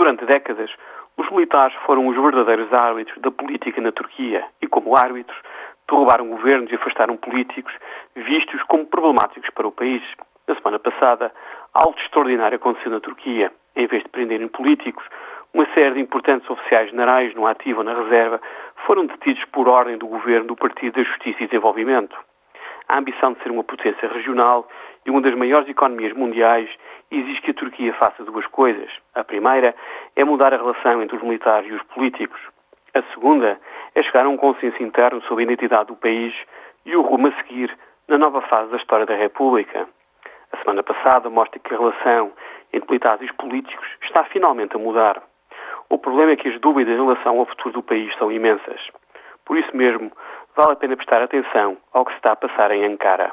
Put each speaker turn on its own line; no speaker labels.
Durante décadas, os militares foram os verdadeiros árbitros da política na Turquia e, como árbitros, derrubaram governos e afastaram políticos vistos como problemáticos para o país. Na semana passada, algo extraordinário aconteceu na Turquia. Em vez de prenderem políticos, uma série de importantes oficiais generais, no ativo ou na reserva, foram detidos por ordem do governo do Partido da Justiça e Desenvolvimento. A ambição de ser uma potência regional e uma das maiores economias mundiais exige que a Turquia faça duas coisas. A primeira é mudar a relação entre os militares e os políticos. A segunda é chegar a um consenso interno sobre a identidade do país e o rumo a seguir na nova fase da história da República. A semana passada mostra que a relação entre militares e os políticos está finalmente a mudar. O problema é que as dúvidas em relação ao futuro do país são imensas. Por isso mesmo, vale a pena prestar atenção ao que se está a passar em Ankara.